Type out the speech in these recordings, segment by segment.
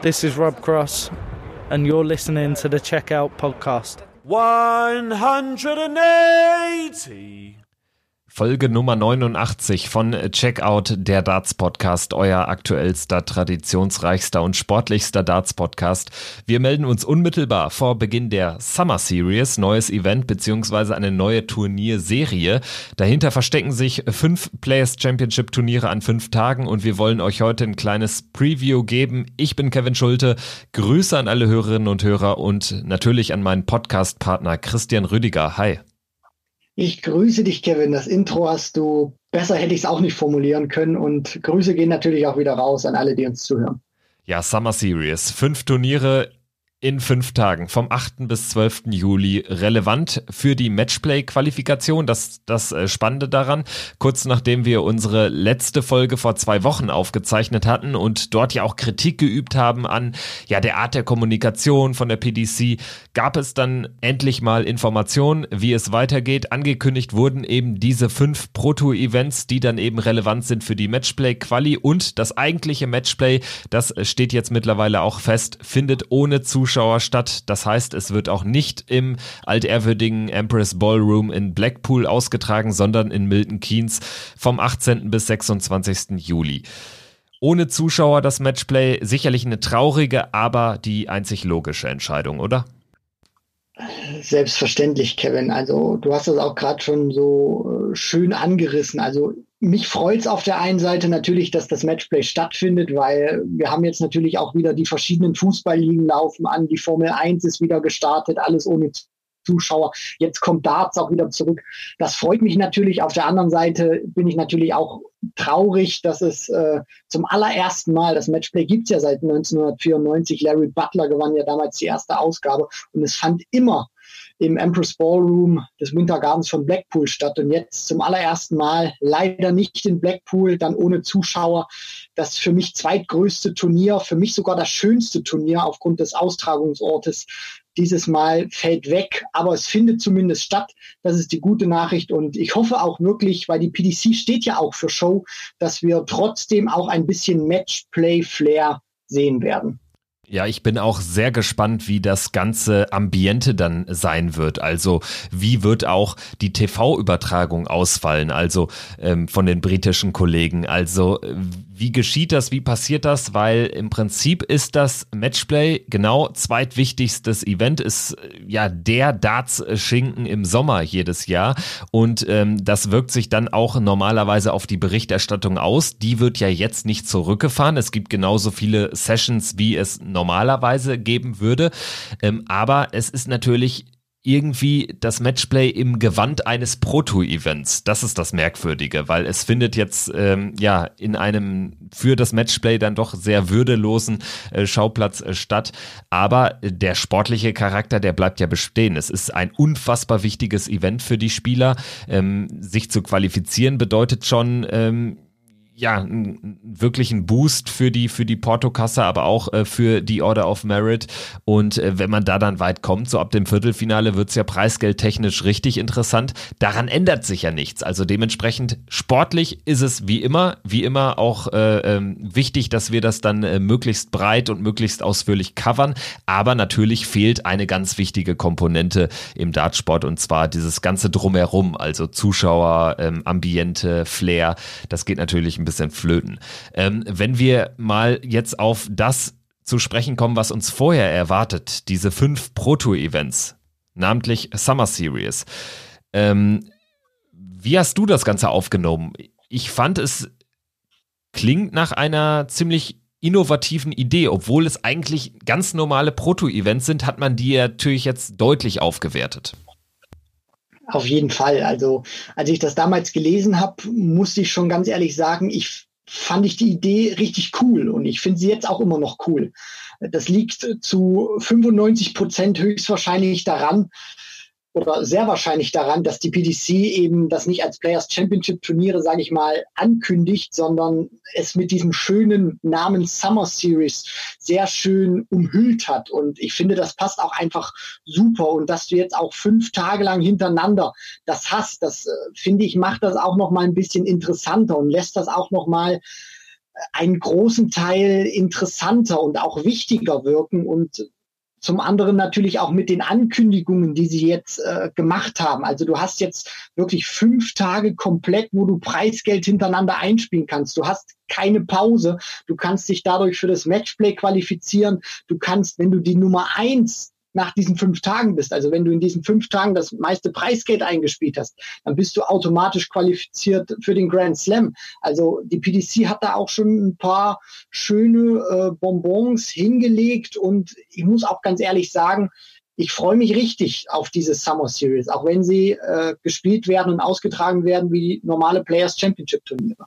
This is Rob Cross, and you're listening to the Checkout Podcast. 180. Folge Nummer 89 von Checkout, der Darts Podcast, euer aktuellster, traditionsreichster und sportlichster Darts Podcast. Wir melden uns unmittelbar vor Beginn der Summer Series, neues Event beziehungsweise eine neue Turnierserie. Dahinter verstecken sich fünf Players Championship Turniere an fünf Tagen und wir wollen euch heute ein kleines Preview geben. Ich bin Kevin Schulte. Grüße an alle Hörerinnen und Hörer und natürlich an meinen Podcast-Partner Christian Rüdiger. Hi. Ich grüße dich, Kevin. Das Intro hast du, besser hätte ich es auch nicht formulieren können. Und Grüße gehen natürlich auch wieder raus an alle, die uns zuhören. Ja, Summer Series. Fünf Turniere in fünf Tagen, vom 8. bis 12. Juli, relevant für die Matchplay-Qualifikation. Das, das äh, Spannende daran, kurz nachdem wir unsere letzte Folge vor zwei Wochen aufgezeichnet hatten und dort ja auch Kritik geübt haben an ja der Art der Kommunikation von der PDC, gab es dann endlich mal Informationen, wie es weitergeht. Angekündigt wurden eben diese fünf Proto-Events, die dann eben relevant sind für die Matchplay-Quali und das eigentliche Matchplay, das steht jetzt mittlerweile auch fest, findet ohne Zuschauer Zuschauer statt. Das heißt, es wird auch nicht im altehrwürdigen Empress Ballroom in Blackpool ausgetragen, sondern in Milton Keynes vom 18. bis 26. Juli. Ohne Zuschauer das Matchplay sicherlich eine traurige, aber die einzig logische Entscheidung, oder? Selbstverständlich, Kevin. Also du hast das auch gerade schon so äh, schön angerissen. Also mich freut es auf der einen Seite natürlich, dass das Matchplay stattfindet, weil wir haben jetzt natürlich auch wieder die verschiedenen Fußballligen laufen an. Die Formel 1 ist wieder gestartet, alles ohne Zuschauer. Jetzt kommt Darts auch wieder zurück. Das freut mich natürlich. Auf der anderen Seite bin ich natürlich auch traurig, dass es äh, zum allerersten Mal, das Matchplay gibt's ja seit 1994, Larry Butler gewann ja damals die erste Ausgabe und es fand immer im Empress Ballroom des Wintergardens von Blackpool statt. Und jetzt zum allerersten Mal leider nicht in Blackpool, dann ohne Zuschauer. Das für mich zweitgrößte Turnier, für mich sogar das schönste Turnier aufgrund des Austragungsortes. Dieses Mal fällt weg, aber es findet zumindest statt. Das ist die gute Nachricht. Und ich hoffe auch wirklich, weil die PDC steht ja auch für Show, dass wir trotzdem auch ein bisschen Matchplay-Flair sehen werden. Ja, ich bin auch sehr gespannt, wie das ganze Ambiente dann sein wird. Also wie wird auch die TV-Übertragung ausfallen, also ähm, von den britischen Kollegen. Also wie geschieht das, wie passiert das? Weil im Prinzip ist das Matchplay genau zweitwichtigstes Event, ist äh, ja der Darts-Schinken im Sommer jedes Jahr. Und ähm, das wirkt sich dann auch normalerweise auf die Berichterstattung aus. Die wird ja jetzt nicht zurückgefahren. Es gibt genauso viele Sessions, wie es normalerweise geben würde. Ähm, aber es ist natürlich irgendwie das Matchplay im Gewand eines Proto-Events. Das ist das Merkwürdige, weil es findet jetzt ähm, ja in einem für das Matchplay dann doch sehr würdelosen äh, Schauplatz äh, statt. Aber der sportliche Charakter, der bleibt ja bestehen. Es ist ein unfassbar wichtiges Event für die Spieler. Ähm, sich zu qualifizieren bedeutet schon ähm, ja, einen wirklichen Boost für die, für die Portokasse, aber auch äh, für die Order of Merit. Und äh, wenn man da dann weit kommt, so ab dem Viertelfinale wird's ja preisgeldtechnisch richtig interessant. Daran ändert sich ja nichts. Also dementsprechend sportlich ist es wie immer, wie immer auch äh, ähm, wichtig, dass wir das dann äh, möglichst breit und möglichst ausführlich covern. Aber natürlich fehlt eine ganz wichtige Komponente im Dartsport und zwar dieses ganze Drumherum, also Zuschauer, ähm, Ambiente, Flair. Das geht natürlich ein bisschen flöten. Ähm, wenn wir mal jetzt auf das zu sprechen kommen, was uns vorher erwartet, diese fünf Proto-Events, namentlich Summer Series. Ähm, wie hast du das Ganze aufgenommen? Ich fand es klingt nach einer ziemlich innovativen Idee, obwohl es eigentlich ganz normale Proto-Events sind, hat man die natürlich jetzt deutlich aufgewertet. Auf jeden Fall. Also als ich das damals gelesen habe, musste ich schon ganz ehrlich sagen, ich fand ich die Idee richtig cool und ich finde sie jetzt auch immer noch cool. Das liegt zu 95 Prozent höchstwahrscheinlich daran, oder sehr wahrscheinlich daran, dass die PDC eben das nicht als Players Championship Turniere, sage ich mal, ankündigt, sondern es mit diesem schönen Namen Summer Series sehr schön umhüllt hat. Und ich finde, das passt auch einfach super. Und dass du jetzt auch fünf Tage lang hintereinander das hast, das äh, finde ich, macht das auch noch mal ein bisschen interessanter und lässt das auch noch mal einen großen Teil interessanter und auch wichtiger wirken und zum anderen natürlich auch mit den Ankündigungen, die sie jetzt äh, gemacht haben. Also du hast jetzt wirklich fünf Tage komplett, wo du Preisgeld hintereinander einspielen kannst. Du hast keine Pause. Du kannst dich dadurch für das Matchplay qualifizieren. Du kannst, wenn du die Nummer eins nach diesen fünf Tagen bist. Also wenn du in diesen fünf Tagen das meiste Preisgeld eingespielt hast, dann bist du automatisch qualifiziert für den Grand Slam. Also die PDC hat da auch schon ein paar schöne äh, Bonbons hingelegt und ich muss auch ganz ehrlich sagen, ich freue mich richtig auf diese Summer Series, auch wenn sie äh, gespielt werden und ausgetragen werden wie normale Players Championship Turniere.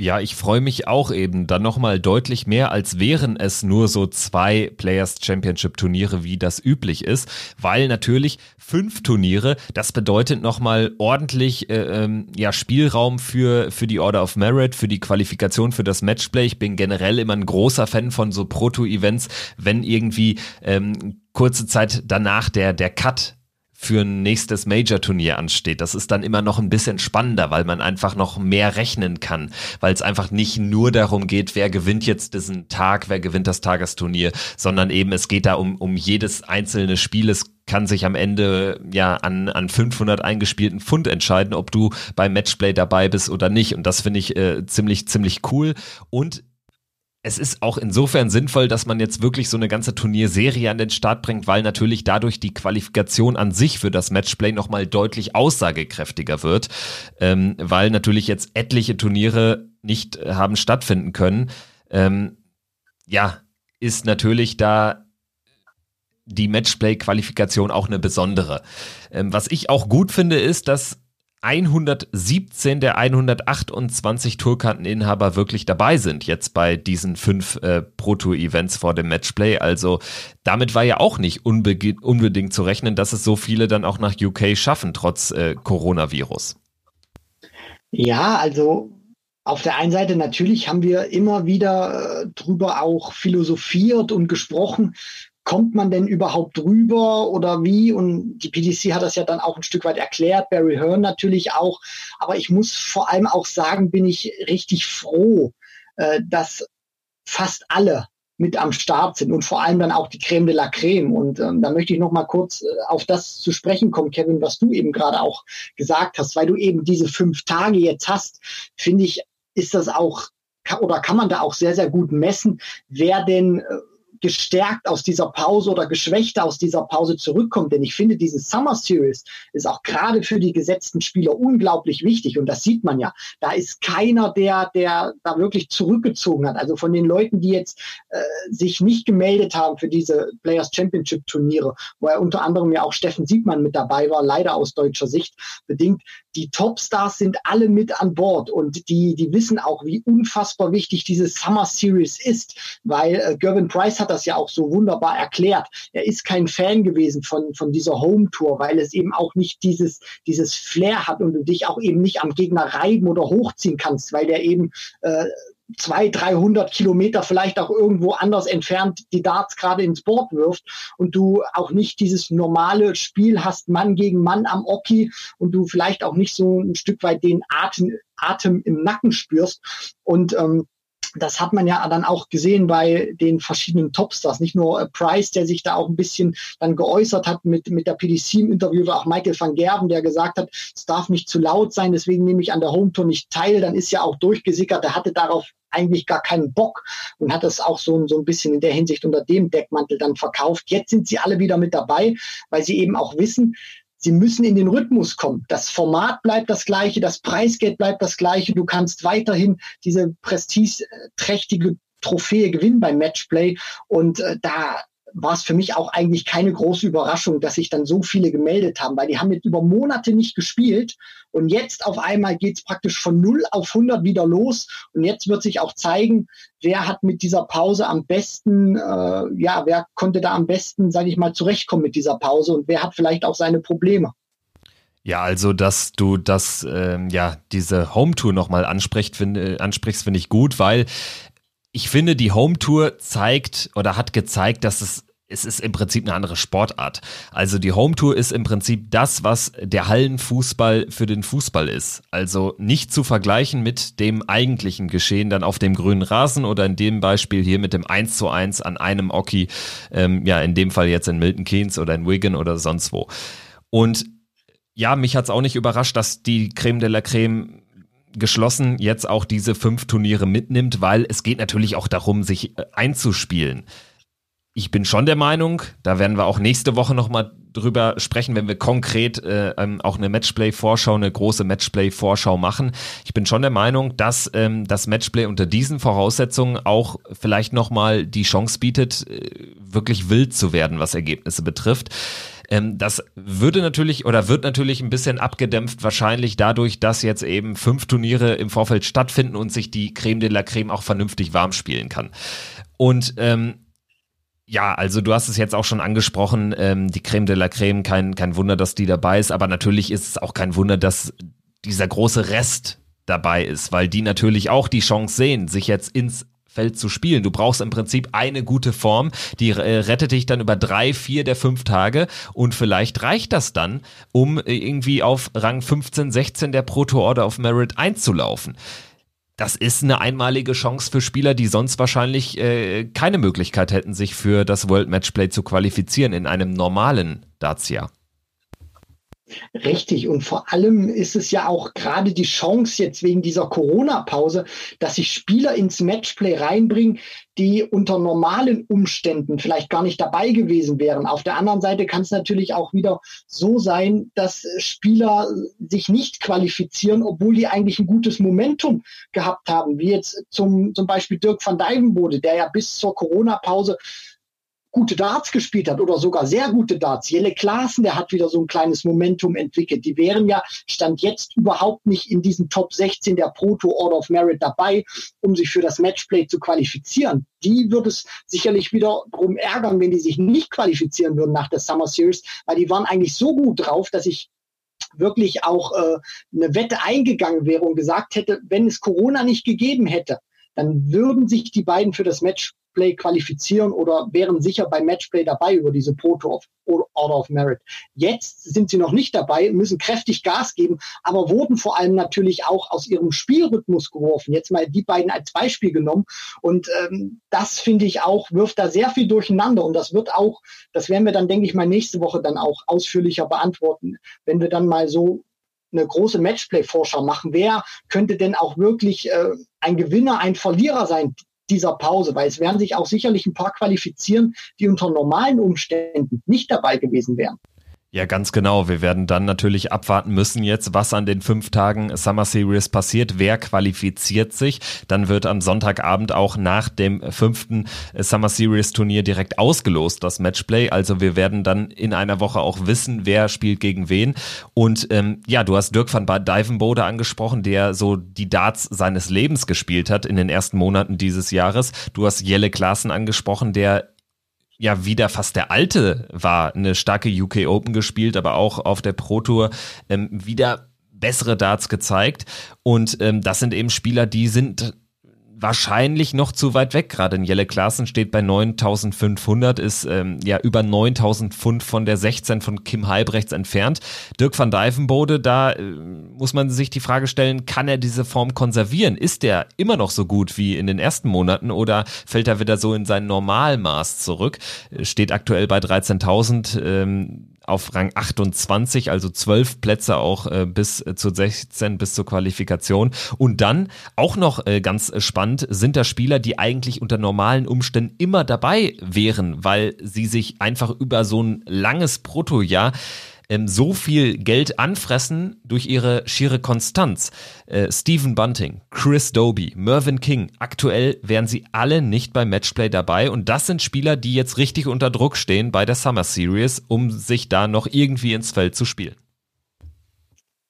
Ja, ich freue mich auch eben dann nochmal deutlich mehr, als wären es nur so zwei Players Championship Turniere, wie das üblich ist, weil natürlich fünf Turniere, das bedeutet nochmal ordentlich äh, ähm, ja, Spielraum für, für die Order of Merit, für die Qualifikation für das Matchplay. Ich bin generell immer ein großer Fan von so Proto-Events, wenn irgendwie ähm, kurze Zeit danach der, der Cut für ein nächstes Major-Turnier ansteht. Das ist dann immer noch ein bisschen spannender, weil man einfach noch mehr rechnen kann, weil es einfach nicht nur darum geht, wer gewinnt jetzt diesen Tag, wer gewinnt das Tagesturnier, sondern eben es geht da um, um jedes einzelne Spiel. Es kann sich am Ende ja an, an 500 eingespielten Pfund entscheiden, ob du beim Matchplay dabei bist oder nicht. Und das finde ich äh, ziemlich, ziemlich cool. Und es ist auch insofern sinnvoll, dass man jetzt wirklich so eine ganze Turnierserie an den Start bringt, weil natürlich dadurch die Qualifikation an sich für das Matchplay nochmal deutlich aussagekräftiger wird, ähm, weil natürlich jetzt etliche Turniere nicht äh, haben stattfinden können. Ähm, ja, ist natürlich da die Matchplay-Qualifikation auch eine besondere. Ähm, was ich auch gut finde, ist, dass 117 der 128 Tourkarteninhaber wirklich dabei sind, jetzt bei diesen fünf äh, Pro-Tour-Events vor dem Matchplay. Also damit war ja auch nicht unbedingt zu rechnen, dass es so viele dann auch nach UK schaffen, trotz äh, Coronavirus. Ja, also auf der einen Seite natürlich haben wir immer wieder äh, drüber auch philosophiert und gesprochen, kommt man denn überhaupt rüber oder wie? Und die PDC hat das ja dann auch ein Stück weit erklärt, Barry Hearn natürlich auch. Aber ich muss vor allem auch sagen, bin ich richtig froh, äh, dass fast alle mit am Start sind und vor allem dann auch die Creme de la Creme. Und ähm, da möchte ich noch mal kurz äh, auf das zu sprechen kommen, Kevin, was du eben gerade auch gesagt hast, weil du eben diese fünf Tage jetzt hast, finde ich, ist das auch oder kann man da auch sehr, sehr gut messen, wer denn äh, gestärkt aus dieser Pause oder geschwächt aus dieser Pause zurückkommt. Denn ich finde, diese Summer Series ist auch gerade für die gesetzten Spieler unglaublich wichtig. Und das sieht man ja. Da ist keiner, der, der da wirklich zurückgezogen hat. Also von den Leuten, die jetzt äh, sich nicht gemeldet haben für diese Players Championship Turniere, wo er unter anderem ja auch Steffen Siegmann mit dabei war, leider aus deutscher Sicht bedingt. Die Topstars sind alle mit an Bord und die, die wissen auch, wie unfassbar wichtig diese Summer Series ist, weil äh, Gervin Price hat das ja auch so wunderbar erklärt. Er ist kein Fan gewesen von, von dieser Home Tour, weil es eben auch nicht dieses, dieses Flair hat und du dich auch eben nicht am Gegner reiben oder hochziehen kannst, weil der eben äh, zwei, 300 Kilometer vielleicht auch irgendwo anders entfernt die Darts gerade ins Board wirft und du auch nicht dieses normale Spiel hast, Mann gegen Mann am Oki und du vielleicht auch nicht so ein Stück weit den Atem, Atem im Nacken spürst. Und ähm, das hat man ja dann auch gesehen bei den verschiedenen Topstars. Nicht nur äh, Price, der sich da auch ein bisschen dann geäußert hat mit, mit der PDC im Interview, war auch Michael van Gerben, der gesagt hat, es darf nicht zu laut sein, deswegen nehme ich an der Home Tour nicht teil. Dann ist ja auch durchgesickert, er hatte darauf eigentlich gar keinen Bock und hat das auch so, so ein bisschen in der Hinsicht unter dem Deckmantel dann verkauft. Jetzt sind sie alle wieder mit dabei, weil sie eben auch wissen, Sie müssen in den Rhythmus kommen. Das Format bleibt das gleiche, das Preisgeld bleibt das gleiche. Du kannst weiterhin diese prestigeträchtige Trophäe gewinnen beim Matchplay. Und äh, da war es für mich auch eigentlich keine große Überraschung, dass sich dann so viele gemeldet haben, weil die haben jetzt über Monate nicht gespielt und jetzt auf einmal geht es praktisch von 0 auf 100 wieder los und jetzt wird sich auch zeigen, wer hat mit dieser Pause am besten, äh, ja, wer konnte da am besten, sage ich mal, zurechtkommen mit dieser Pause und wer hat vielleicht auch seine Probleme. Ja, also dass du das, ähm, ja, diese Home Tour nochmal ansprichst, finde ansprichst, finde ich gut, weil ich finde, die Home Tour zeigt oder hat gezeigt, dass es es ist im Prinzip eine andere Sportart. Also die Home Tour ist im Prinzip das, was der Hallenfußball für den Fußball ist. Also nicht zu vergleichen mit dem eigentlichen Geschehen dann auf dem grünen Rasen oder in dem Beispiel hier mit dem 1 zu 1 an einem Oki, ähm, ja in dem Fall jetzt in Milton Keynes oder in Wigan oder sonst wo. Und ja, mich hat's auch nicht überrascht, dass die Creme de la Creme geschlossen jetzt auch diese fünf Turniere mitnimmt, weil es geht natürlich auch darum, sich äh, einzuspielen ich bin schon der Meinung, da werden wir auch nächste Woche nochmal drüber sprechen, wenn wir konkret äh, ähm, auch eine Matchplay-Vorschau, eine große Matchplay-Vorschau machen. Ich bin schon der Meinung, dass ähm, das Matchplay unter diesen Voraussetzungen auch vielleicht nochmal die Chance bietet, äh, wirklich wild zu werden, was Ergebnisse betrifft. Ähm, das würde natürlich oder wird natürlich ein bisschen abgedämpft, wahrscheinlich dadurch, dass jetzt eben fünf Turniere im Vorfeld stattfinden und sich die Creme de la Creme auch vernünftig warm spielen kann. Und ähm, ja, also du hast es jetzt auch schon angesprochen, ähm, die Creme de la Creme, kein, kein Wunder, dass die dabei ist, aber natürlich ist es auch kein Wunder, dass dieser große Rest dabei ist, weil die natürlich auch die Chance sehen, sich jetzt ins Feld zu spielen. Du brauchst im Prinzip eine gute Form, die äh, rettet dich dann über drei, vier der fünf Tage und vielleicht reicht das dann, um äh, irgendwie auf Rang 15, 16 der Proto Order of Merit einzulaufen das ist eine einmalige Chance für Spieler, die sonst wahrscheinlich äh, keine Möglichkeit hätten, sich für das World Matchplay zu qualifizieren in einem normalen Darts-Jahr. Richtig. Und vor allem ist es ja auch gerade die Chance jetzt wegen dieser Corona-Pause, dass sich Spieler ins Matchplay reinbringen, die unter normalen Umständen vielleicht gar nicht dabei gewesen wären. Auf der anderen Seite kann es natürlich auch wieder so sein, dass Spieler sich nicht qualifizieren, obwohl die eigentlich ein gutes Momentum gehabt haben, wie jetzt zum, zum Beispiel Dirk van Dijvenbode, der ja bis zur Corona-Pause gute Darts gespielt hat oder sogar sehr gute Darts. Jelle Klaassen, der hat wieder so ein kleines Momentum entwickelt. Die wären ja, stand jetzt überhaupt nicht in diesen Top 16 der Proto Order of Merit dabei, um sich für das Matchplay zu qualifizieren. Die würde es sicherlich wieder drum ärgern, wenn die sich nicht qualifizieren würden nach der Summer Series, weil die waren eigentlich so gut drauf, dass ich wirklich auch äh, eine Wette eingegangen wäre und gesagt hätte, wenn es Corona nicht gegeben hätte, dann würden sich die beiden für das Match Matchplay qualifizieren oder wären sicher beim Matchplay dabei über diese Proto of Order of Merit. Jetzt sind sie noch nicht dabei, müssen kräftig Gas geben, aber wurden vor allem natürlich auch aus ihrem Spielrhythmus geworfen. Jetzt mal die beiden als Beispiel genommen. Und ähm, das finde ich auch, wirft da sehr viel durcheinander. Und das wird auch, das werden wir dann, denke ich mal, nächste Woche dann auch ausführlicher beantworten, wenn wir dann mal so eine große Matchplay-Vorschau machen. Wer könnte denn auch wirklich äh, ein Gewinner, ein Verlierer sein? Dieser Pause, weil es werden sich auch sicherlich ein paar qualifizieren, die unter normalen Umständen nicht dabei gewesen wären. Ja, ganz genau. Wir werden dann natürlich abwarten müssen jetzt, was an den fünf Tagen Summer Series passiert. Wer qualifiziert sich? Dann wird am Sonntagabend auch nach dem fünften Summer Series Turnier direkt ausgelost, das Matchplay. Also wir werden dann in einer Woche auch wissen, wer spielt gegen wen. Und ähm, ja, du hast Dirk van Dijvenbode angesprochen, der so die Darts seines Lebens gespielt hat in den ersten Monaten dieses Jahres. Du hast Jelle Klaassen angesprochen, der ja wieder fast der alte war, eine starke UK Open gespielt, aber auch auf der Pro Tour ähm, wieder bessere Darts gezeigt. Und ähm, das sind eben Spieler, die sind wahrscheinlich noch zu weit weg. Gerade in Jelle Klaassen steht bei 9500, ist ähm, ja über 9000 Pfund von der 16 von Kim Halbrechts entfernt. Dirk van Dijvenbode, da äh, muss man sich die Frage stellen, kann er diese Form konservieren? Ist er immer noch so gut wie in den ersten Monaten oder fällt er wieder so in sein Normalmaß zurück? Steht aktuell bei 13.000. Ähm, auf Rang 28, also zwölf Plätze auch äh, bis äh, zu 16, bis zur Qualifikation. Und dann auch noch äh, ganz spannend sind da Spieler, die eigentlich unter normalen Umständen immer dabei wären, weil sie sich einfach über so ein langes Protojahr ähm, so viel Geld anfressen durch ihre schiere Konstanz. Äh, Stephen Bunting, Chris Doby, Mervyn King, aktuell wären sie alle nicht beim Matchplay dabei und das sind Spieler, die jetzt richtig unter Druck stehen bei der Summer Series, um sich da noch irgendwie ins Feld zu spielen.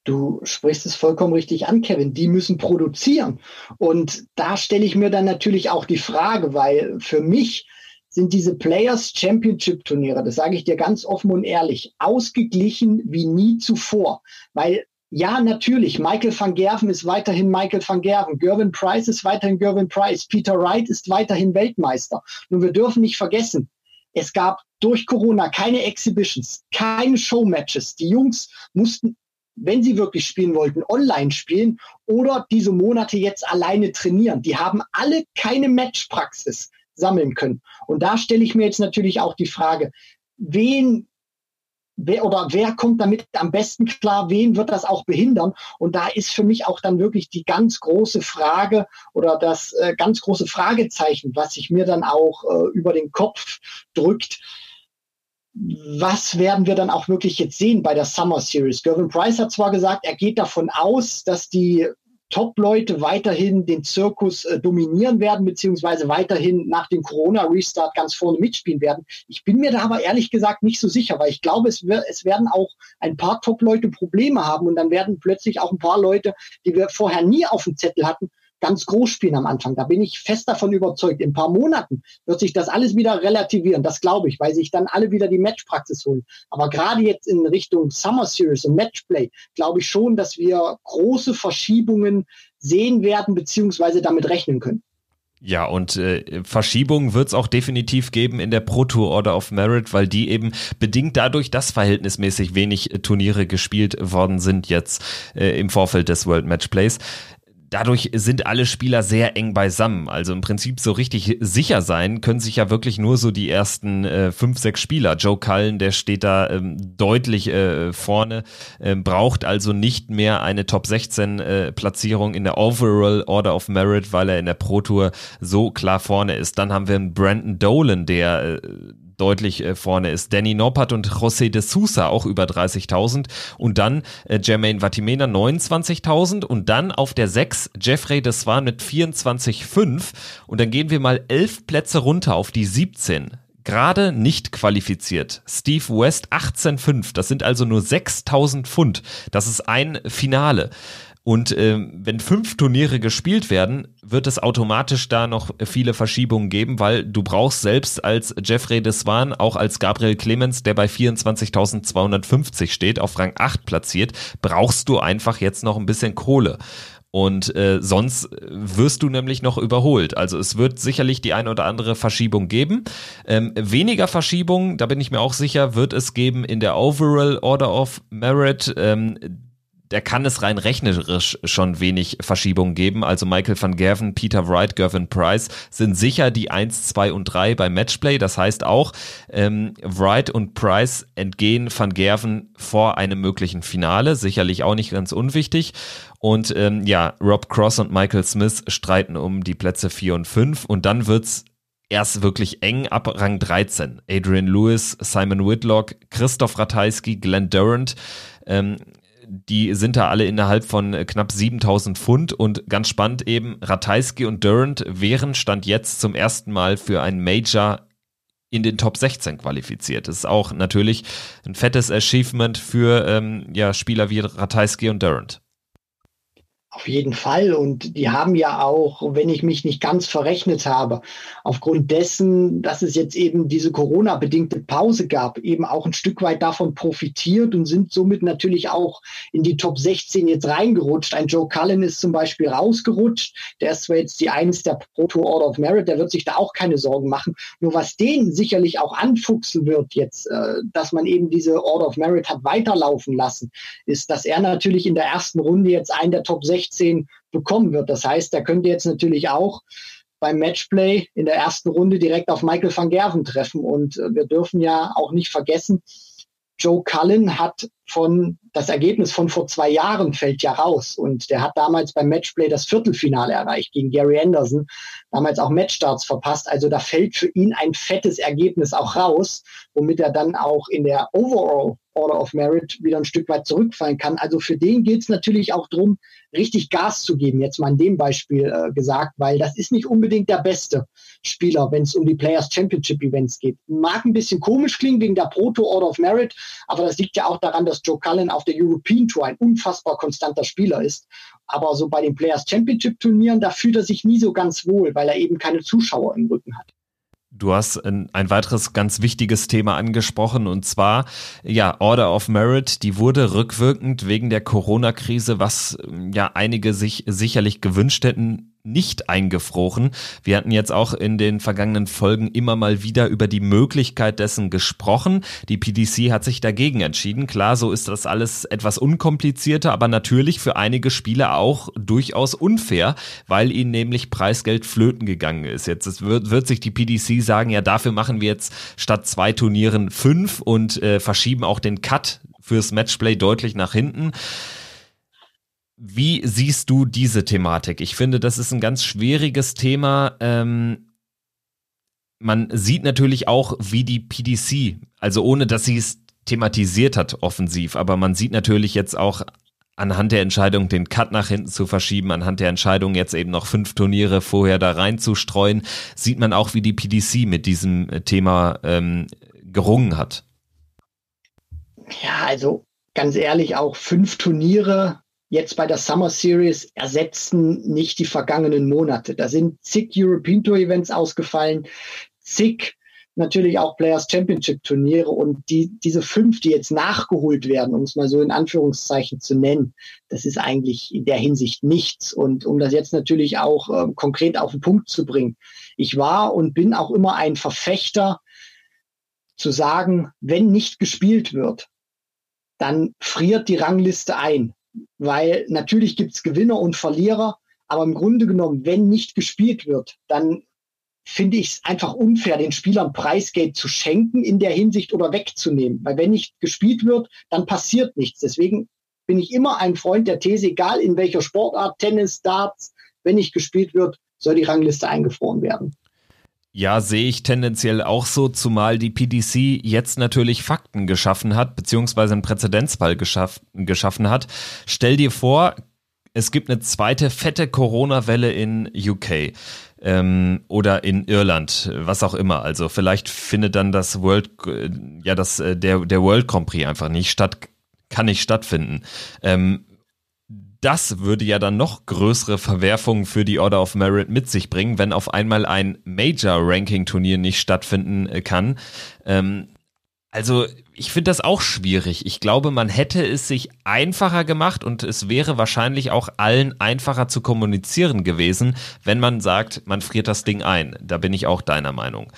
Du sprichst es vollkommen richtig an, Kevin. Die müssen produzieren. Und da stelle ich mir dann natürlich auch die Frage, weil für mich sind diese Players Championship Turniere, das sage ich dir ganz offen und ehrlich, ausgeglichen wie nie zuvor. Weil ja, natürlich, Michael van Gerven ist weiterhin Michael van Gerven, Gervin Price ist weiterhin Gervin Price, Peter Wright ist weiterhin Weltmeister. Nur wir dürfen nicht vergessen, Es gab durch Corona keine Exhibitions, keine Showmatches. Die Jungs mussten, wenn sie wirklich spielen wollten, online spielen oder diese Monate jetzt alleine trainieren. Die haben alle keine Matchpraxis sammeln können. Und da stelle ich mir jetzt natürlich auch die Frage, wen wer oder wer kommt damit am besten klar, wen wird das auch behindern? Und da ist für mich auch dann wirklich die ganz große Frage oder das äh, ganz große Fragezeichen, was sich mir dann auch äh, über den Kopf drückt. Was werden wir dann auch wirklich jetzt sehen bei der Summer Series? Gervin Price hat zwar gesagt, er geht davon aus, dass die Top-Leute weiterhin den Zirkus äh, dominieren werden, beziehungsweise weiterhin nach dem Corona-Restart ganz vorne mitspielen werden. Ich bin mir da aber ehrlich gesagt nicht so sicher, weil ich glaube, es, es werden auch ein paar Top-Leute Probleme haben und dann werden plötzlich auch ein paar Leute, die wir vorher nie auf dem Zettel hatten, ganz groß spielen am Anfang. Da bin ich fest davon überzeugt. In ein paar Monaten wird sich das alles wieder relativieren. Das glaube ich, weil sich dann alle wieder die Matchpraxis holen. Aber gerade jetzt in Richtung Summer Series und Matchplay glaube ich schon, dass wir große Verschiebungen sehen werden, beziehungsweise damit rechnen können. Ja, und äh, Verschiebungen wird es auch definitiv geben in der Pro Tour Order of Merit, weil die eben bedingt dadurch, dass verhältnismäßig wenig Turniere gespielt worden sind jetzt äh, im Vorfeld des World Matchplays, dadurch sind alle Spieler sehr eng beisammen. Also im Prinzip so richtig sicher sein können sich ja wirklich nur so die ersten äh, fünf, sechs Spieler. Joe Cullen, der steht da ähm, deutlich äh, vorne, äh, braucht also nicht mehr eine Top 16 äh, Platzierung in der Overall Order of Merit, weil er in der Pro Tour so klar vorne ist. Dann haben wir einen Brandon Dolan, der äh, deutlich äh, vorne ist. Danny Noppert und José de Sousa auch über 30.000 und dann äh, Jermaine Vatimena 29.000 und dann auf der 6 Jeffrey de Swan mit 24,5 und dann gehen wir mal elf Plätze runter auf die 17 gerade nicht qualifiziert. Steve West 18,5. Das sind also nur 6000 Pfund. Das ist ein Finale. Und äh, wenn fünf Turniere gespielt werden, wird es automatisch da noch viele Verschiebungen geben, weil du brauchst selbst als Jeffrey Deswan, auch als Gabriel Clemens, der bei 24.250 steht, auf Rang 8 platziert, brauchst du einfach jetzt noch ein bisschen Kohle. Und äh, sonst wirst du nämlich noch überholt. Also es wird sicherlich die eine oder andere Verschiebung geben. Ähm, weniger Verschiebungen, da bin ich mir auch sicher, wird es geben in der Overall Order of Merit. Ähm, da kann es rein rechnerisch schon wenig Verschiebungen geben. Also Michael van Gerven, Peter Wright, Gervin Price sind sicher die 1, 2 und 3 beim Matchplay. Das heißt auch, ähm, Wright und Price entgehen van Gerven vor einem möglichen Finale. Sicherlich auch nicht ganz unwichtig. Und ähm, ja, Rob Cross und Michael Smith streiten um die Plätze 4 und 5. Und dann wird's erst wirklich eng ab Rang 13. Adrian Lewis, Simon Whitlock, Christoph Ratajski, Glenn Durant. Ähm, die sind da alle innerhalb von äh, knapp 7000 Pfund und ganz spannend eben, Ratajski und Durant wären Stand jetzt zum ersten Mal für ein Major in den Top 16 qualifiziert. Das ist auch natürlich ein fettes Achievement für ähm, ja, Spieler wie Ratajski und Durant. Auf jeden Fall. Und die haben ja auch, wenn ich mich nicht ganz verrechnet habe, aufgrund dessen, dass es jetzt eben diese Corona-bedingte Pause gab, eben auch ein Stück weit davon profitiert und sind somit natürlich auch in die Top 16 jetzt reingerutscht. Ein Joe Cullen ist zum Beispiel rausgerutscht. Der ist zwar jetzt die eines der Pro Tour Order of Merit, der wird sich da auch keine Sorgen machen. Nur was den sicherlich auch anfuchsen wird jetzt, äh, dass man eben diese Order of Merit hat weiterlaufen lassen, ist, dass er natürlich in der ersten Runde jetzt einen der Top 16 16 bekommen wird. Das heißt, er könnte jetzt natürlich auch beim Matchplay in der ersten Runde direkt auf Michael van Gerven treffen. Und äh, wir dürfen ja auch nicht vergessen, Joe Cullen hat von, das Ergebnis von vor zwei Jahren fällt ja raus. Und der hat damals beim Matchplay das Viertelfinale erreicht gegen Gary Anderson, damals auch Matchstarts verpasst. Also da fällt für ihn ein fettes Ergebnis auch raus, womit er dann auch in der Overall Order of Merit wieder ein Stück weit zurückfallen kann. Also für den geht es natürlich auch darum, richtig Gas zu geben, jetzt mal in dem Beispiel äh, gesagt, weil das ist nicht unbedingt der beste Spieler, wenn es um die Players Championship Events geht. Mag ein bisschen komisch klingen wegen der Proto Order of Merit, aber das liegt ja auch daran, dass Joe Cullen auf der European Tour ein unfassbar konstanter Spieler ist. Aber so bei den Players Championship Turnieren, da fühlt er sich nie so ganz wohl, weil er eben keine Zuschauer im Rücken hat. Du hast ein, weiteres ganz wichtiges Thema angesprochen und zwar ja Order of Merit, die wurde rückwirkend wegen der Corona-Krise, was ja einige sich sicherlich gewünscht hätten, nicht eingefroren. Wir hatten jetzt auch in den vergangenen Folgen immer mal wieder über die Möglichkeit dessen gesprochen. Die PDC hat sich dagegen entschieden. Klar, so ist das alles etwas unkomplizierter, aber natürlich für einige Spieler auch durchaus unfair, weil ihnen nämlich Preisgeld flöten gegangen ist. Jetzt wird, wird sich die PDC sagen, ja, dafür machen wir jetzt statt zwei Turnieren fünf und äh, verschieben auch den Cut fürs Matchplay deutlich nach hinten. Wie siehst du diese Thematik? Ich finde, das ist ein ganz schwieriges Thema. Ähm, man sieht natürlich auch, wie die PDC, also ohne dass sie es thematisiert hat offensiv, aber man sieht natürlich jetzt auch anhand der Entscheidung, den Cut nach hinten zu verschieben, anhand der Entscheidung, jetzt eben noch fünf Turniere vorher da reinzustreuen, sieht man auch, wie die PDC mit diesem Thema ähm, gerungen hat. Ja, also ganz ehrlich, auch fünf Turniere jetzt bei der Summer Series ersetzen nicht die vergangenen Monate. Da sind zig European Tour Events ausgefallen, zig natürlich auch Players Championship Turniere und die, diese fünf, die jetzt nachgeholt werden, um es mal so in Anführungszeichen zu nennen, das ist eigentlich in der Hinsicht nichts. Und um das jetzt natürlich auch äh, konkret auf den Punkt zu bringen. Ich war und bin auch immer ein Verfechter zu sagen, wenn nicht gespielt wird, dann friert die Rangliste ein weil natürlich gibt es Gewinner und Verlierer, aber im Grunde genommen, wenn nicht gespielt wird, dann finde ich es einfach unfair, den Spielern Preisgeld zu schenken in der Hinsicht oder wegzunehmen. Weil wenn nicht gespielt wird, dann passiert nichts. Deswegen bin ich immer ein Freund der These, egal in welcher Sportart, Tennis, Darts, wenn nicht gespielt wird, soll die Rangliste eingefroren werden. Ja, sehe ich tendenziell auch so, zumal die PDC jetzt natürlich Fakten geschaffen hat, beziehungsweise einen Präzedenzfall geschaff, geschaffen hat. Stell dir vor, es gibt eine zweite fette Corona-Welle in UK ähm, oder in Irland, was auch immer. Also vielleicht findet dann das World, ja, das, äh, der, der World Grand Prix einfach nicht statt, kann nicht stattfinden. Ähm, das würde ja dann noch größere Verwerfungen für die Order of Merit mit sich bringen, wenn auf einmal ein Major-Ranking-Turnier nicht stattfinden äh, kann. Ähm, also ich finde das auch schwierig. Ich glaube, man hätte es sich einfacher gemacht und es wäre wahrscheinlich auch allen einfacher zu kommunizieren gewesen, wenn man sagt, man friert das Ding ein. Da bin ich auch deiner Meinung.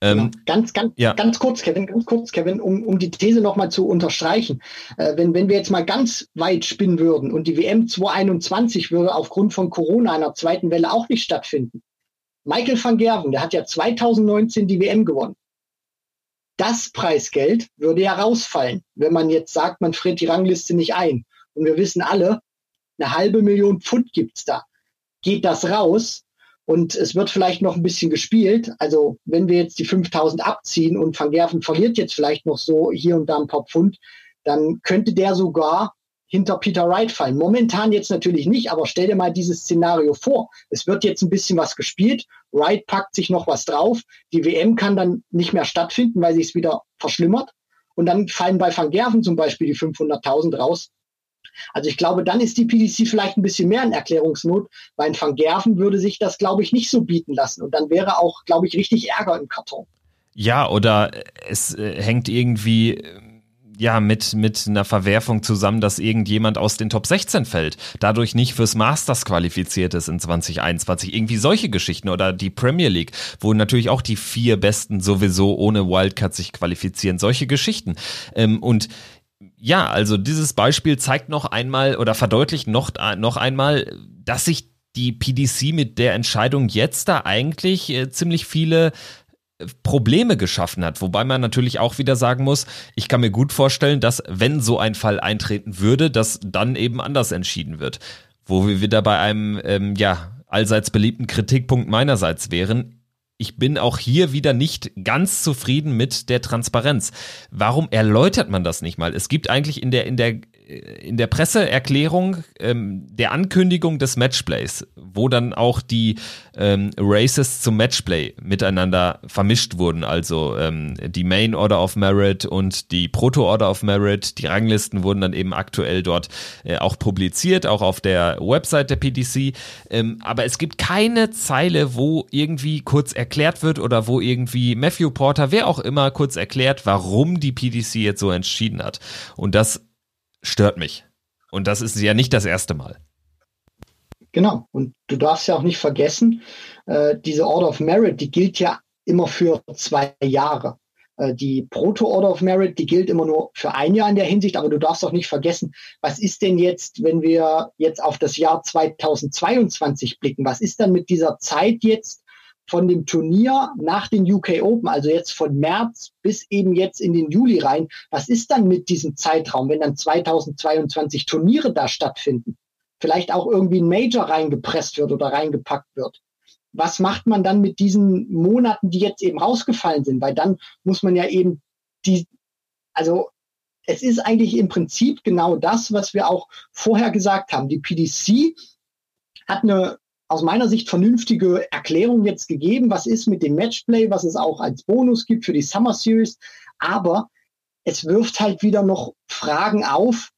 Ähm, ganz, ganz, ja. ganz kurz, Kevin, ganz kurz, Kevin, um, um die These nochmal zu unterstreichen. Äh, wenn, wenn wir jetzt mal ganz weit spinnen würden und die WM 2021 würde aufgrund von Corona einer zweiten Welle auch nicht stattfinden. Michael van Gerven, der hat ja 2019 die WM gewonnen. Das Preisgeld würde ja rausfallen, wenn man jetzt sagt, man friert die Rangliste nicht ein. Und wir wissen alle, eine halbe Million Pfund gibt's da. Geht das raus, und es wird vielleicht noch ein bisschen gespielt. Also wenn wir jetzt die 5000 abziehen und Van Gerven verliert jetzt vielleicht noch so hier und da ein paar Pfund, dann könnte der sogar hinter Peter Wright fallen. Momentan jetzt natürlich nicht, aber stell dir mal dieses Szenario vor. Es wird jetzt ein bisschen was gespielt. Wright packt sich noch was drauf. Die WM kann dann nicht mehr stattfinden, weil sich es wieder verschlimmert. Und dann fallen bei Van Gerven zum Beispiel die 500.000 raus. Also ich glaube, dann ist die PDC vielleicht ein bisschen mehr in Erklärungsnot. Bei ein Van Gerven würde sich das, glaube ich, nicht so bieten lassen. Und dann wäre auch, glaube ich, richtig Ärger im Karton. Ja, oder es äh, hängt irgendwie äh, ja, mit, mit einer Verwerfung zusammen, dass irgendjemand aus den Top 16 fällt, dadurch nicht fürs Masters qualifiziert ist in 2021. Irgendwie solche Geschichten oder die Premier League, wo natürlich auch die vier Besten sowieso ohne Wildcard sich qualifizieren. Solche Geschichten. Ähm, und ja, also dieses Beispiel zeigt noch einmal oder verdeutlicht noch, noch einmal, dass sich die PDC mit der Entscheidung jetzt da eigentlich äh, ziemlich viele äh, Probleme geschaffen hat. Wobei man natürlich auch wieder sagen muss, ich kann mir gut vorstellen, dass wenn so ein Fall eintreten würde, dass dann eben anders entschieden wird. Wo wir wieder bei einem, ähm, ja, allseits beliebten Kritikpunkt meinerseits wären ich bin auch hier wieder nicht ganz zufrieden mit der Transparenz. Warum erläutert man das nicht mal? Es gibt eigentlich in der, in der in der Presseerklärung ähm, der Ankündigung des Matchplays, wo dann auch die ähm, Races zum Matchplay miteinander vermischt wurden, also ähm, die Main Order of Merit und die Proto Order of Merit, die Ranglisten wurden dann eben aktuell dort äh, auch publiziert, auch auf der Website der PDC, ähm, aber es gibt keine Zeile, wo irgendwie kurz erklärt wird oder wo irgendwie Matthew Porter, wer auch immer, kurz erklärt, warum die PDC jetzt so entschieden hat. Und das stört mich. Und das ist ja nicht das erste Mal. Genau. Und du darfst ja auch nicht vergessen, äh, diese Order of Merit, die gilt ja immer für zwei Jahre. Äh, die Proto-Order of Merit, die gilt immer nur für ein Jahr in der Hinsicht, aber du darfst auch nicht vergessen, was ist denn jetzt, wenn wir jetzt auf das Jahr 2022 blicken? Was ist dann mit dieser Zeit jetzt von dem Turnier nach den UK Open, also jetzt von März bis eben jetzt in den Juli rein? Was ist dann mit diesem Zeitraum, wenn dann 2022 Turniere da stattfinden? Vielleicht auch irgendwie ein Major reingepresst wird oder reingepackt wird was macht man dann mit diesen Monaten, die jetzt eben rausgefallen sind? Weil dann muss man ja eben die, also es ist eigentlich im Prinzip genau das, was wir auch vorher gesagt haben. Die PDC hat eine aus meiner Sicht vernünftige Erklärung jetzt gegeben, was ist mit dem Matchplay, was es auch als Bonus gibt für die Summer Series. Aber es wirft halt wieder noch Fragen auf,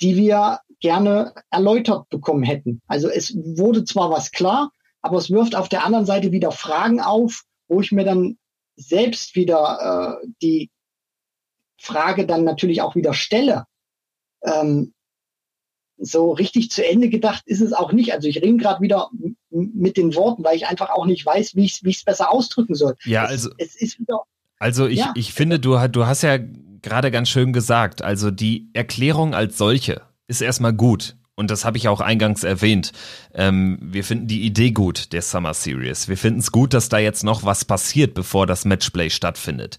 die wir gerne erläutert bekommen hätten. Also es wurde zwar was klar, aber es wirft auf der anderen Seite wieder Fragen auf, wo ich mir dann selbst wieder äh, die Frage dann natürlich auch wieder stelle. Ähm, so richtig zu Ende gedacht ist es auch nicht. Also ich ringe gerade wieder mit den Worten, weil ich einfach auch nicht weiß, wie ich es besser ausdrücken soll. Ja, es, also es ist wieder. Also ich, ja. ich finde, du, du hast ja gerade ganz schön gesagt, also die Erklärung als solche ist erstmal gut und das habe ich auch eingangs erwähnt, ähm, wir finden die Idee gut der Summer Series. Wir finden es gut, dass da jetzt noch was passiert, bevor das Matchplay stattfindet.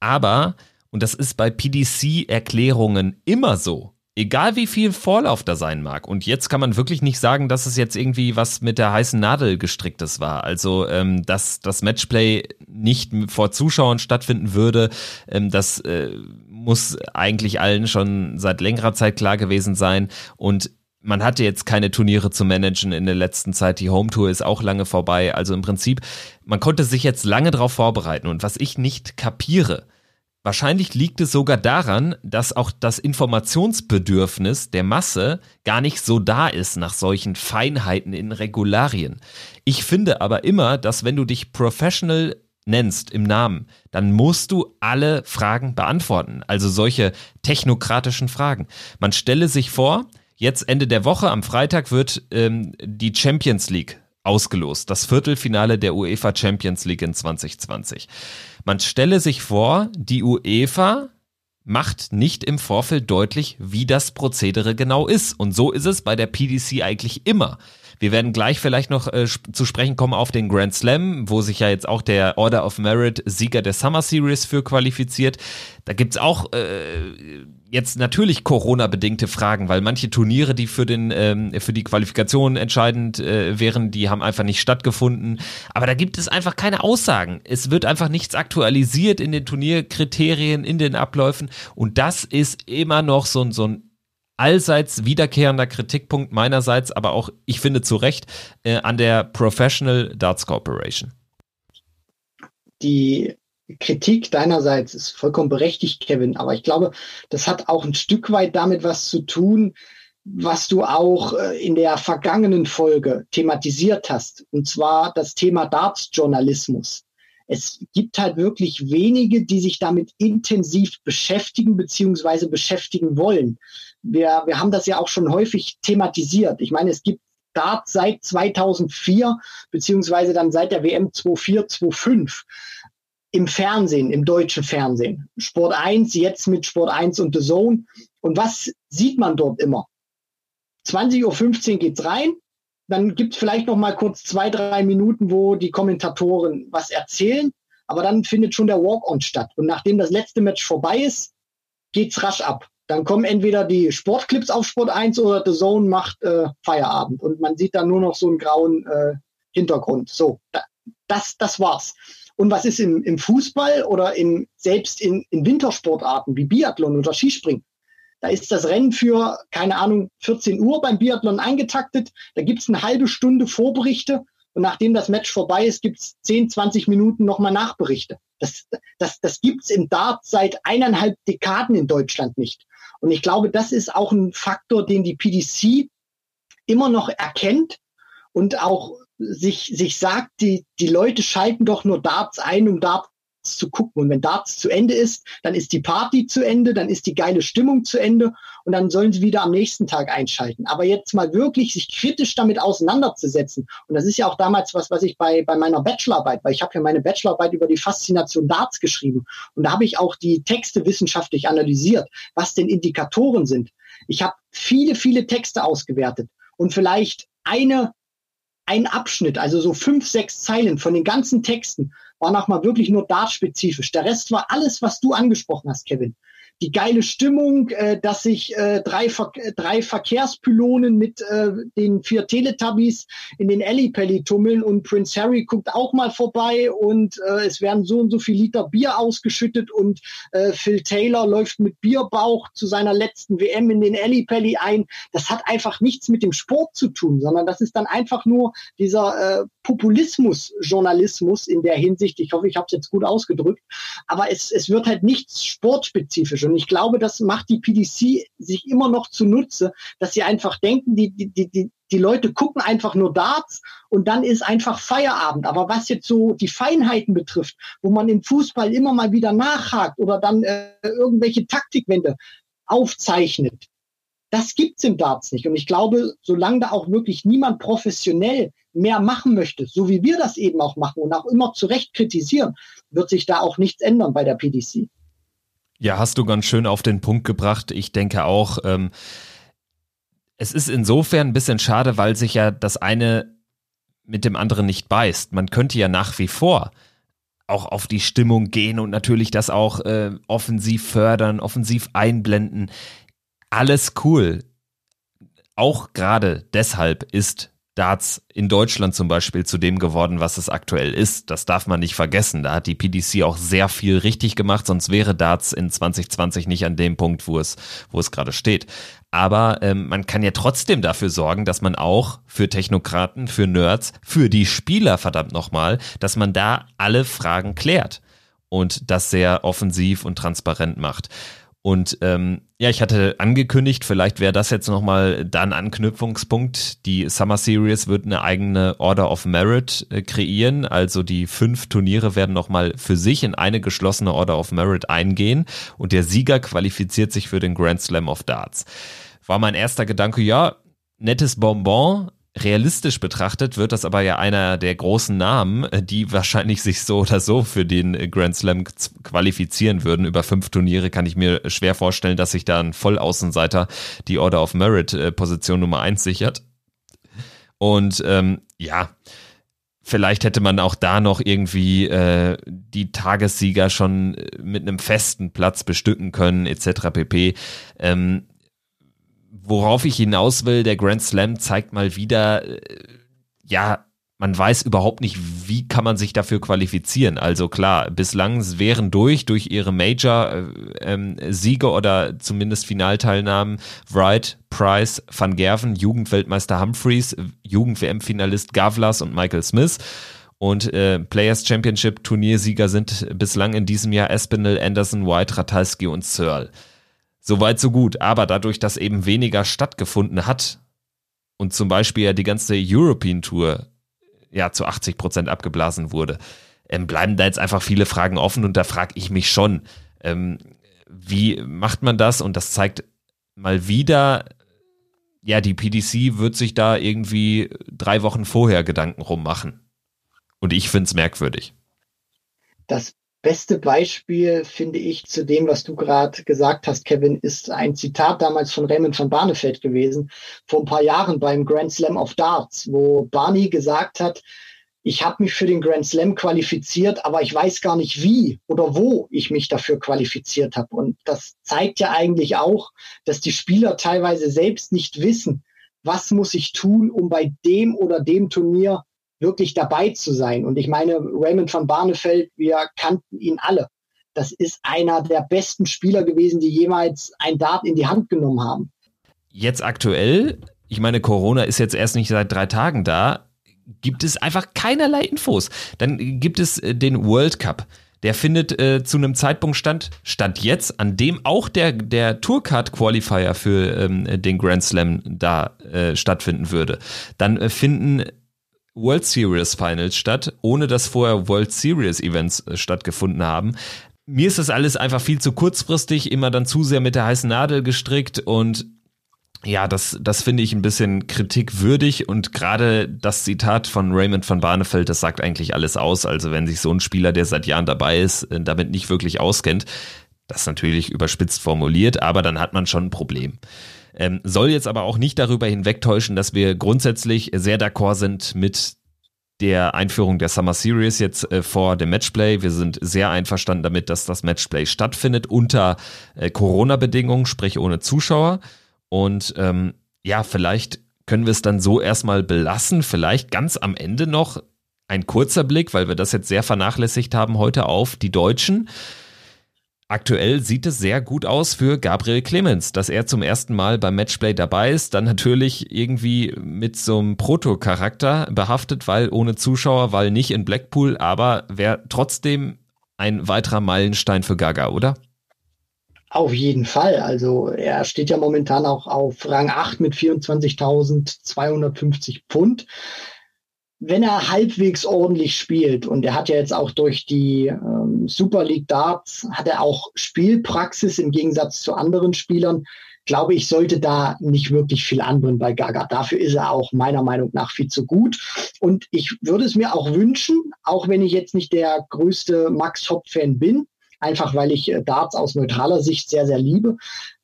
Aber, und das ist bei PDC-Erklärungen immer so, egal wie viel Vorlauf da sein mag. Und jetzt kann man wirklich nicht sagen, dass es jetzt irgendwie was mit der heißen Nadel gestricktes war. Also, ähm, dass das Matchplay nicht vor Zuschauern stattfinden würde, ähm, das äh, muss eigentlich allen schon seit längerer Zeit klar gewesen sein. Und man hatte jetzt keine Turniere zu managen in der letzten Zeit. Die Home Tour ist auch lange vorbei. Also im Prinzip, man konnte sich jetzt lange darauf vorbereiten. Und was ich nicht kapiere, wahrscheinlich liegt es sogar daran, dass auch das Informationsbedürfnis der Masse gar nicht so da ist nach solchen Feinheiten in Regularien. Ich finde aber immer, dass wenn du dich professional nennst im Namen, dann musst du alle Fragen beantworten. Also solche technokratischen Fragen. Man stelle sich vor, Jetzt Ende der Woche, am Freitag, wird ähm, die Champions League ausgelost. Das Viertelfinale der UEFA Champions League in 2020. Man stelle sich vor, die UEFA macht nicht im Vorfeld deutlich, wie das Prozedere genau ist. Und so ist es bei der PDC eigentlich immer. Wir werden gleich vielleicht noch äh, zu sprechen kommen auf den Grand Slam, wo sich ja jetzt auch der Order of Merit Sieger der Summer Series für qualifiziert. Da gibt's auch äh, jetzt natürlich Corona-bedingte Fragen, weil manche Turniere, die für den ähm, für die Qualifikation entscheidend äh, wären, die haben einfach nicht stattgefunden. Aber da gibt es einfach keine Aussagen. Es wird einfach nichts aktualisiert in den Turnierkriterien, in den Abläufen und das ist immer noch so, so ein allseits wiederkehrender Kritikpunkt meinerseits, aber auch, ich finde zu Recht, äh, an der Professional Darts Corporation. Die Kritik deinerseits ist vollkommen berechtigt, Kevin, aber ich glaube, das hat auch ein Stück weit damit was zu tun, was du auch äh, in der vergangenen Folge thematisiert hast, und zwar das Thema Darts-Journalismus. Es gibt halt wirklich wenige, die sich damit intensiv beschäftigen bzw. beschäftigen wollen wir, wir haben das ja auch schon häufig thematisiert. Ich meine, es gibt Dart seit 2004, beziehungsweise dann seit der WM 24, 25 im Fernsehen, im deutschen Fernsehen. Sport 1, jetzt mit Sport 1 und The Zone. Und was sieht man dort immer? 20.15 Uhr geht's rein, dann gibt's vielleicht noch mal kurz zwei, drei Minuten, wo die Kommentatoren was erzählen, aber dann findet schon der Walk-on statt. Und nachdem das letzte Match vorbei ist, geht's rasch ab. Dann kommen entweder die Sportclips auf Sport 1 oder The Zone macht äh, Feierabend und man sieht dann nur noch so einen grauen äh, Hintergrund. So, das, das war's. Und was ist im, im Fußball oder in, selbst in, in Wintersportarten wie Biathlon oder Skispringen? Da ist das Rennen für, keine Ahnung, 14 Uhr beim Biathlon eingetaktet. Da gibt's eine halbe Stunde Vorberichte und nachdem das Match vorbei ist, gibt's 10, 20 Minuten nochmal Nachberichte. Das, das, das gibt's im Dart seit eineinhalb Dekaden in Deutschland nicht. Und ich glaube, das ist auch ein Faktor, den die PDC immer noch erkennt und auch sich, sich sagt, die, die Leute schalten doch nur Darts ein, um Darts zu gucken. Und wenn Darts zu Ende ist, dann ist die Party zu Ende, dann ist die geile Stimmung zu Ende und dann sollen sie wieder am nächsten Tag einschalten. Aber jetzt mal wirklich sich kritisch damit auseinanderzusetzen. Und das ist ja auch damals was, was ich bei, bei meiner Bachelorarbeit, weil ich habe ja meine Bachelorarbeit über die Faszination Darts geschrieben. Und da habe ich auch die Texte wissenschaftlich analysiert, was denn Indikatoren sind. Ich habe viele, viele Texte ausgewertet und vielleicht eine ein Abschnitt, also so fünf, sechs Zeilen von den ganzen Texten, war nochmal wirklich nur dartspezifisch. Der Rest war alles, was du angesprochen hast, Kevin die geile Stimmung, äh, dass sich äh, drei, Ver drei Verkehrspylonen mit äh, den vier Teletubbies in den Ellipelli tummeln und Prince Harry guckt auch mal vorbei und äh, es werden so und so viel Liter Bier ausgeschüttet und äh, Phil Taylor läuft mit Bierbauch zu seiner letzten WM in den Ellipelli ein. Das hat einfach nichts mit dem Sport zu tun, sondern das ist dann einfach nur dieser äh, Populismus-Journalismus in der Hinsicht. Ich hoffe, ich habe es jetzt gut ausgedrückt, aber es, es wird halt nichts sportspezifisch und ich glaube, das macht die PDC sich immer noch zunutze, dass sie einfach denken, die, die, die, die Leute gucken einfach nur Darts und dann ist einfach Feierabend. Aber was jetzt so die Feinheiten betrifft, wo man im Fußball immer mal wieder nachhakt oder dann äh, irgendwelche Taktikwände aufzeichnet, das gibt's im Darts nicht. Und ich glaube, solange da auch wirklich niemand professionell mehr machen möchte, so wie wir das eben auch machen und auch immer zu Recht kritisieren, wird sich da auch nichts ändern bei der PDC. Ja, hast du ganz schön auf den Punkt gebracht. Ich denke auch, ähm, es ist insofern ein bisschen schade, weil sich ja das eine mit dem anderen nicht beißt. Man könnte ja nach wie vor auch auf die Stimmung gehen und natürlich das auch äh, offensiv fördern, offensiv einblenden. Alles cool. Auch gerade deshalb ist Darts in Deutschland zum Beispiel zu dem geworden, was es aktuell ist. Das darf man nicht vergessen. Da hat die PDC auch sehr viel richtig gemacht, sonst wäre Darts in 2020 nicht an dem Punkt, wo es, wo es gerade steht. Aber ähm, man kann ja trotzdem dafür sorgen, dass man auch für Technokraten, für Nerds, für die Spieler verdammt nochmal, dass man da alle Fragen klärt und das sehr offensiv und transparent macht. Und ähm, ja, ich hatte angekündigt, vielleicht wäre das jetzt nochmal dann Anknüpfungspunkt. Die Summer Series wird eine eigene Order of Merit äh, kreieren. Also die fünf Turniere werden nochmal für sich in eine geschlossene Order of Merit eingehen. Und der Sieger qualifiziert sich für den Grand Slam of Darts. War mein erster Gedanke, ja, nettes Bonbon, Realistisch betrachtet wird das aber ja einer der großen Namen, die wahrscheinlich sich so oder so für den Grand Slam qualifizieren würden. Über fünf Turniere kann ich mir schwer vorstellen, dass sich da ein Vollaußenseiter die Order of Merit äh, Position Nummer eins sichert. Und ähm, ja, vielleicht hätte man auch da noch irgendwie äh, die Tagessieger schon mit einem festen Platz bestücken können, etc. pp. Ähm, worauf ich hinaus will, der Grand Slam zeigt mal wieder, äh, ja, man weiß überhaupt nicht, wie kann man sich dafür qualifizieren. Also klar, bislang wären durch, durch ihre Major-Siege äh, ähm, oder zumindest Finalteilnahmen Wright, Price, Van Gerven, Jugendweltmeister Humphreys, Jugend-WM-Finalist Gavlas und Michael Smith. Und äh, Players Championship Turniersieger sind bislang in diesem Jahr Espinel, Anderson, White, Ratalski und Searle. Soweit, so gut. Aber dadurch, dass eben weniger stattgefunden hat und zum Beispiel ja die ganze European Tour ja zu 80 Prozent abgeblasen wurde, ähm, bleiben da jetzt einfach viele Fragen offen und da frage ich mich schon, ähm, wie macht man das? Und das zeigt mal wieder, ja, die PDC wird sich da irgendwie drei Wochen vorher Gedanken rummachen. Und ich finde es merkwürdig. Das beste Beispiel, finde ich, zu dem, was du gerade gesagt hast, Kevin, ist ein Zitat damals von Raymond von Barnefeld gewesen, vor ein paar Jahren beim Grand Slam of Darts, wo Barney gesagt hat, ich habe mich für den Grand Slam qualifiziert, aber ich weiß gar nicht wie oder wo ich mich dafür qualifiziert habe. Und das zeigt ja eigentlich auch, dass die Spieler teilweise selbst nicht wissen, was muss ich tun, um bei dem oder dem Turnier wirklich dabei zu sein. Und ich meine, Raymond van Barneveld, wir kannten ihn alle. Das ist einer der besten Spieler gewesen, die jemals ein Dart in die Hand genommen haben. Jetzt aktuell, ich meine, Corona ist jetzt erst nicht seit drei Tagen da, gibt es einfach keinerlei Infos. Dann gibt es äh, den World Cup. Der findet äh, zu einem Zeitpunkt stand, stand jetzt, an dem auch der, der Tourcard Qualifier für ähm, den Grand Slam da äh, stattfinden würde. Dann äh, finden World Series Finals statt, ohne dass vorher World Series Events äh, stattgefunden haben. Mir ist das alles einfach viel zu kurzfristig, immer dann zu sehr mit der heißen Nadel gestrickt und ja, das, das finde ich ein bisschen kritikwürdig und gerade das Zitat von Raymond van Barneveld, das sagt eigentlich alles aus. Also wenn sich so ein Spieler, der seit Jahren dabei ist, äh, damit nicht wirklich auskennt, das natürlich überspitzt formuliert, aber dann hat man schon ein Problem. Ähm, soll jetzt aber auch nicht darüber hinwegtäuschen, dass wir grundsätzlich sehr d'accord sind mit der Einführung der Summer Series jetzt äh, vor dem Matchplay. Wir sind sehr einverstanden damit, dass das Matchplay stattfindet unter äh, Corona-Bedingungen, sprich ohne Zuschauer. Und ähm, ja, vielleicht können wir es dann so erstmal belassen. Vielleicht ganz am Ende noch ein kurzer Blick, weil wir das jetzt sehr vernachlässigt haben heute auf die Deutschen. Aktuell sieht es sehr gut aus für Gabriel Clemens, dass er zum ersten Mal beim Matchplay dabei ist, dann natürlich irgendwie mit so einem Proto-Charakter behaftet, weil ohne Zuschauer, weil nicht in Blackpool, aber wäre trotzdem ein weiterer Meilenstein für Gaga, oder? Auf jeden Fall. Also er steht ja momentan auch auf Rang 8 mit 24.250 Pfund. Wenn er halbwegs ordentlich spielt und er hat ja jetzt auch durch die ähm, Super League Darts, hat er auch Spielpraxis im Gegensatz zu anderen Spielern, glaube ich, sollte da nicht wirklich viel anbrennen bei Gaga. Dafür ist er auch meiner Meinung nach viel zu gut. Und ich würde es mir auch wünschen, auch wenn ich jetzt nicht der größte Max Hopp-Fan bin, einfach weil ich äh, Darts aus neutraler Sicht sehr, sehr liebe,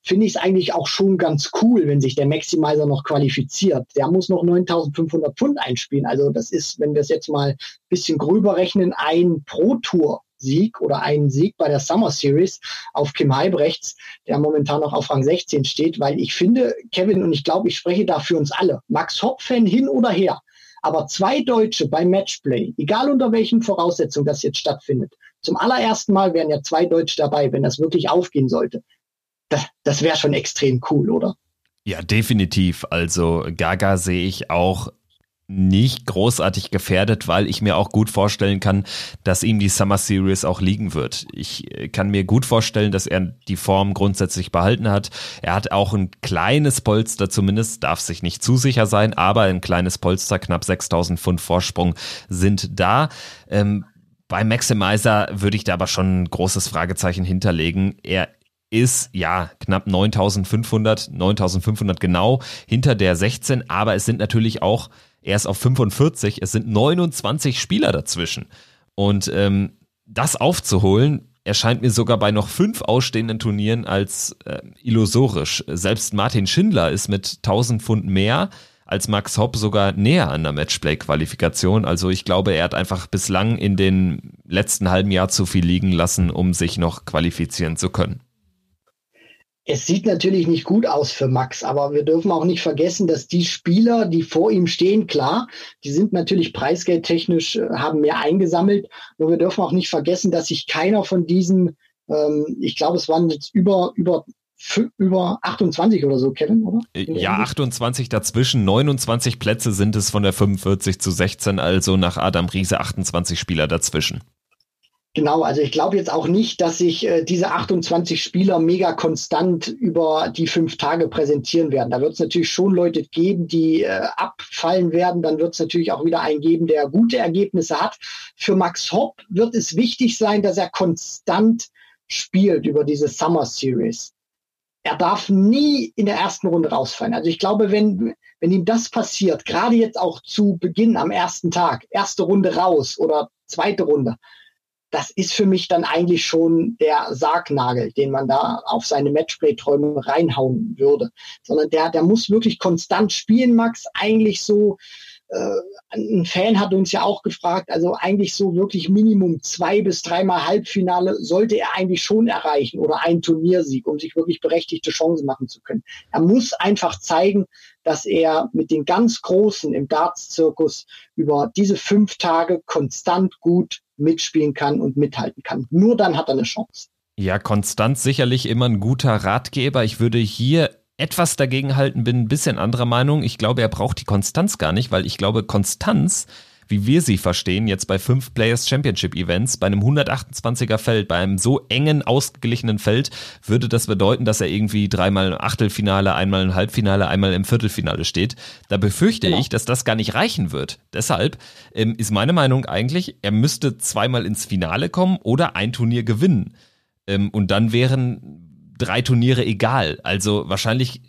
finde ich es eigentlich auch schon ganz cool, wenn sich der Maximizer noch qualifiziert. Der muss noch 9500 Pfund einspielen. Also das ist, wenn wir es jetzt mal ein bisschen gröber rechnen, ein Pro-Tour Sieg oder ein Sieg bei der Summer Series auf Kim Heibrechts, der momentan noch auf Rang 16 steht, weil ich finde, Kevin, und ich glaube, ich spreche da für uns alle, Max Hopp-Fan hin oder her, aber zwei Deutsche beim Matchplay, egal unter welchen Voraussetzungen das jetzt stattfindet, zum allerersten Mal wären ja zwei Deutsche dabei, wenn das wirklich aufgehen sollte. Das, das wäre schon extrem cool, oder? Ja, definitiv. Also Gaga sehe ich auch nicht großartig gefährdet, weil ich mir auch gut vorstellen kann, dass ihm die Summer Series auch liegen wird. Ich kann mir gut vorstellen, dass er die Form grundsätzlich behalten hat. Er hat auch ein kleines Polster zumindest, darf sich nicht zu sicher sein, aber ein kleines Polster, knapp 6000 Pfund Vorsprung sind da. Ähm, bei Maximizer würde ich da aber schon ein großes Fragezeichen hinterlegen. Er ist ja knapp 9500, 9500 genau hinter der 16, aber es sind natürlich auch erst auf 45, es sind 29 Spieler dazwischen. Und ähm, das aufzuholen, erscheint mir sogar bei noch fünf ausstehenden Turnieren als äh, illusorisch. Selbst Martin Schindler ist mit 1000 Pfund mehr als Max Hopp sogar näher an der Matchplay-Qualifikation. Also ich glaube, er hat einfach bislang in den letzten halben Jahr zu viel liegen lassen, um sich noch qualifizieren zu können. Es sieht natürlich nicht gut aus für Max, aber wir dürfen auch nicht vergessen, dass die Spieler, die vor ihm stehen, klar, die sind natürlich preisgeldtechnisch, äh, haben mehr eingesammelt. Nur wir dürfen auch nicht vergessen, dass sich keiner von diesen, ähm, ich glaube, es waren jetzt über, über über 28 oder so, Kevin, oder? Ja, 28 dazwischen, 29 Plätze sind es von der 45 zu 16, also nach Adam Riese 28 Spieler dazwischen. Genau, also ich glaube jetzt auch nicht, dass sich äh, diese 28 Spieler mega konstant über die fünf Tage präsentieren werden. Da wird es natürlich schon Leute geben, die äh, abfallen werden. Dann wird es natürlich auch wieder einen geben, der gute Ergebnisse hat. Für Max Hopp wird es wichtig sein, dass er konstant spielt über diese Summer Series er darf nie in der ersten Runde rausfallen. Also ich glaube, wenn, wenn ihm das passiert, gerade jetzt auch zu Beginn am ersten Tag, erste Runde raus oder zweite Runde, das ist für mich dann eigentlich schon der Sargnagel, den man da auf seine Matchplay-Träume reinhauen würde. Sondern der, der muss wirklich konstant spielen, Max. Eigentlich so, äh, ein Fan hat uns ja auch gefragt, also eigentlich so wirklich Minimum zwei bis dreimal Halbfinale sollte er eigentlich schon erreichen oder ein Turniersieg, um sich wirklich berechtigte Chancen machen zu können. Er muss einfach zeigen, dass er mit den ganz Großen im Darts-Zirkus über diese fünf Tage konstant gut mitspielen kann und mithalten kann. Nur dann hat er eine Chance. Ja, Konstanz sicherlich immer ein guter Ratgeber. Ich würde hier etwas dagegen halten, bin ein bisschen anderer Meinung. Ich glaube, er braucht die Konstanz gar nicht, weil ich glaube, Konstanz wie wir sie verstehen, jetzt bei fünf Players Championship Events, bei einem 128er Feld, bei einem so engen, ausgeglichenen Feld, würde das bedeuten, dass er irgendwie dreimal im Achtelfinale, einmal im Halbfinale, einmal im Viertelfinale steht. Da befürchte genau. ich, dass das gar nicht reichen wird. Deshalb ähm, ist meine Meinung eigentlich, er müsste zweimal ins Finale kommen oder ein Turnier gewinnen. Ähm, und dann wären drei Turniere egal. Also wahrscheinlich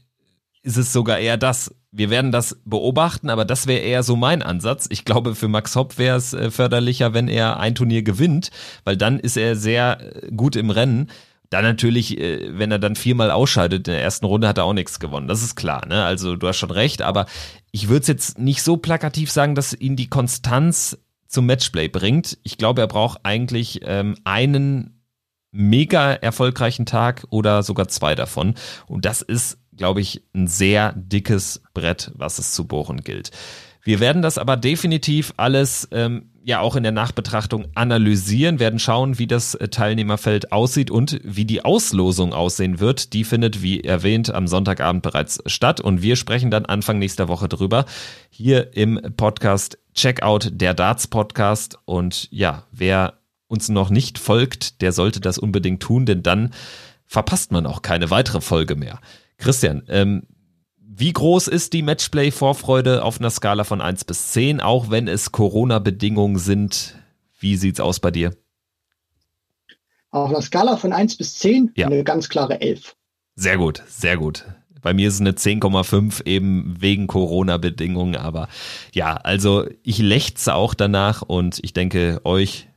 ist es sogar eher das. Wir werden das beobachten, aber das wäre eher so mein Ansatz. Ich glaube, für Max Hopp wäre es äh, förderlicher, wenn er ein Turnier gewinnt, weil dann ist er sehr äh, gut im Rennen. Dann natürlich, äh, wenn er dann viermal ausscheidet in der ersten Runde, hat er auch nichts gewonnen. Das ist klar, ne? Also du hast schon recht, aber ich würde es jetzt nicht so plakativ sagen, dass ihn die Konstanz zum Matchplay bringt. Ich glaube, er braucht eigentlich ähm, einen mega erfolgreichen Tag oder sogar zwei davon. Und das ist glaube ich, ein sehr dickes Brett, was es zu bohren gilt. Wir werden das aber definitiv alles ähm, ja auch in der Nachbetrachtung analysieren, werden schauen, wie das äh, Teilnehmerfeld aussieht und wie die Auslosung aussehen wird. Die findet, wie erwähnt, am Sonntagabend bereits statt und wir sprechen dann Anfang nächster Woche drüber hier im Podcast Checkout der Darts Podcast und ja, wer uns noch nicht folgt, der sollte das unbedingt tun, denn dann verpasst man auch keine weitere Folge mehr. Christian, ähm, wie groß ist die Matchplay-Vorfreude auf einer Skala von 1 bis 10, auch wenn es Corona-Bedingungen sind? Wie sieht's aus bei dir? Auf einer Skala von 1 bis 10 ja. eine ganz klare 11. Sehr gut, sehr gut. Bei mir ist es eine 10,5 eben wegen Corona-Bedingungen, aber ja, also ich lechze auch danach und ich denke euch,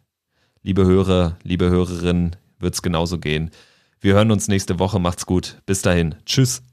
liebe Hörer, liebe Hörerinnen, wird es genauso gehen. Wir hören uns nächste Woche. Macht's gut. Bis dahin. Tschüss.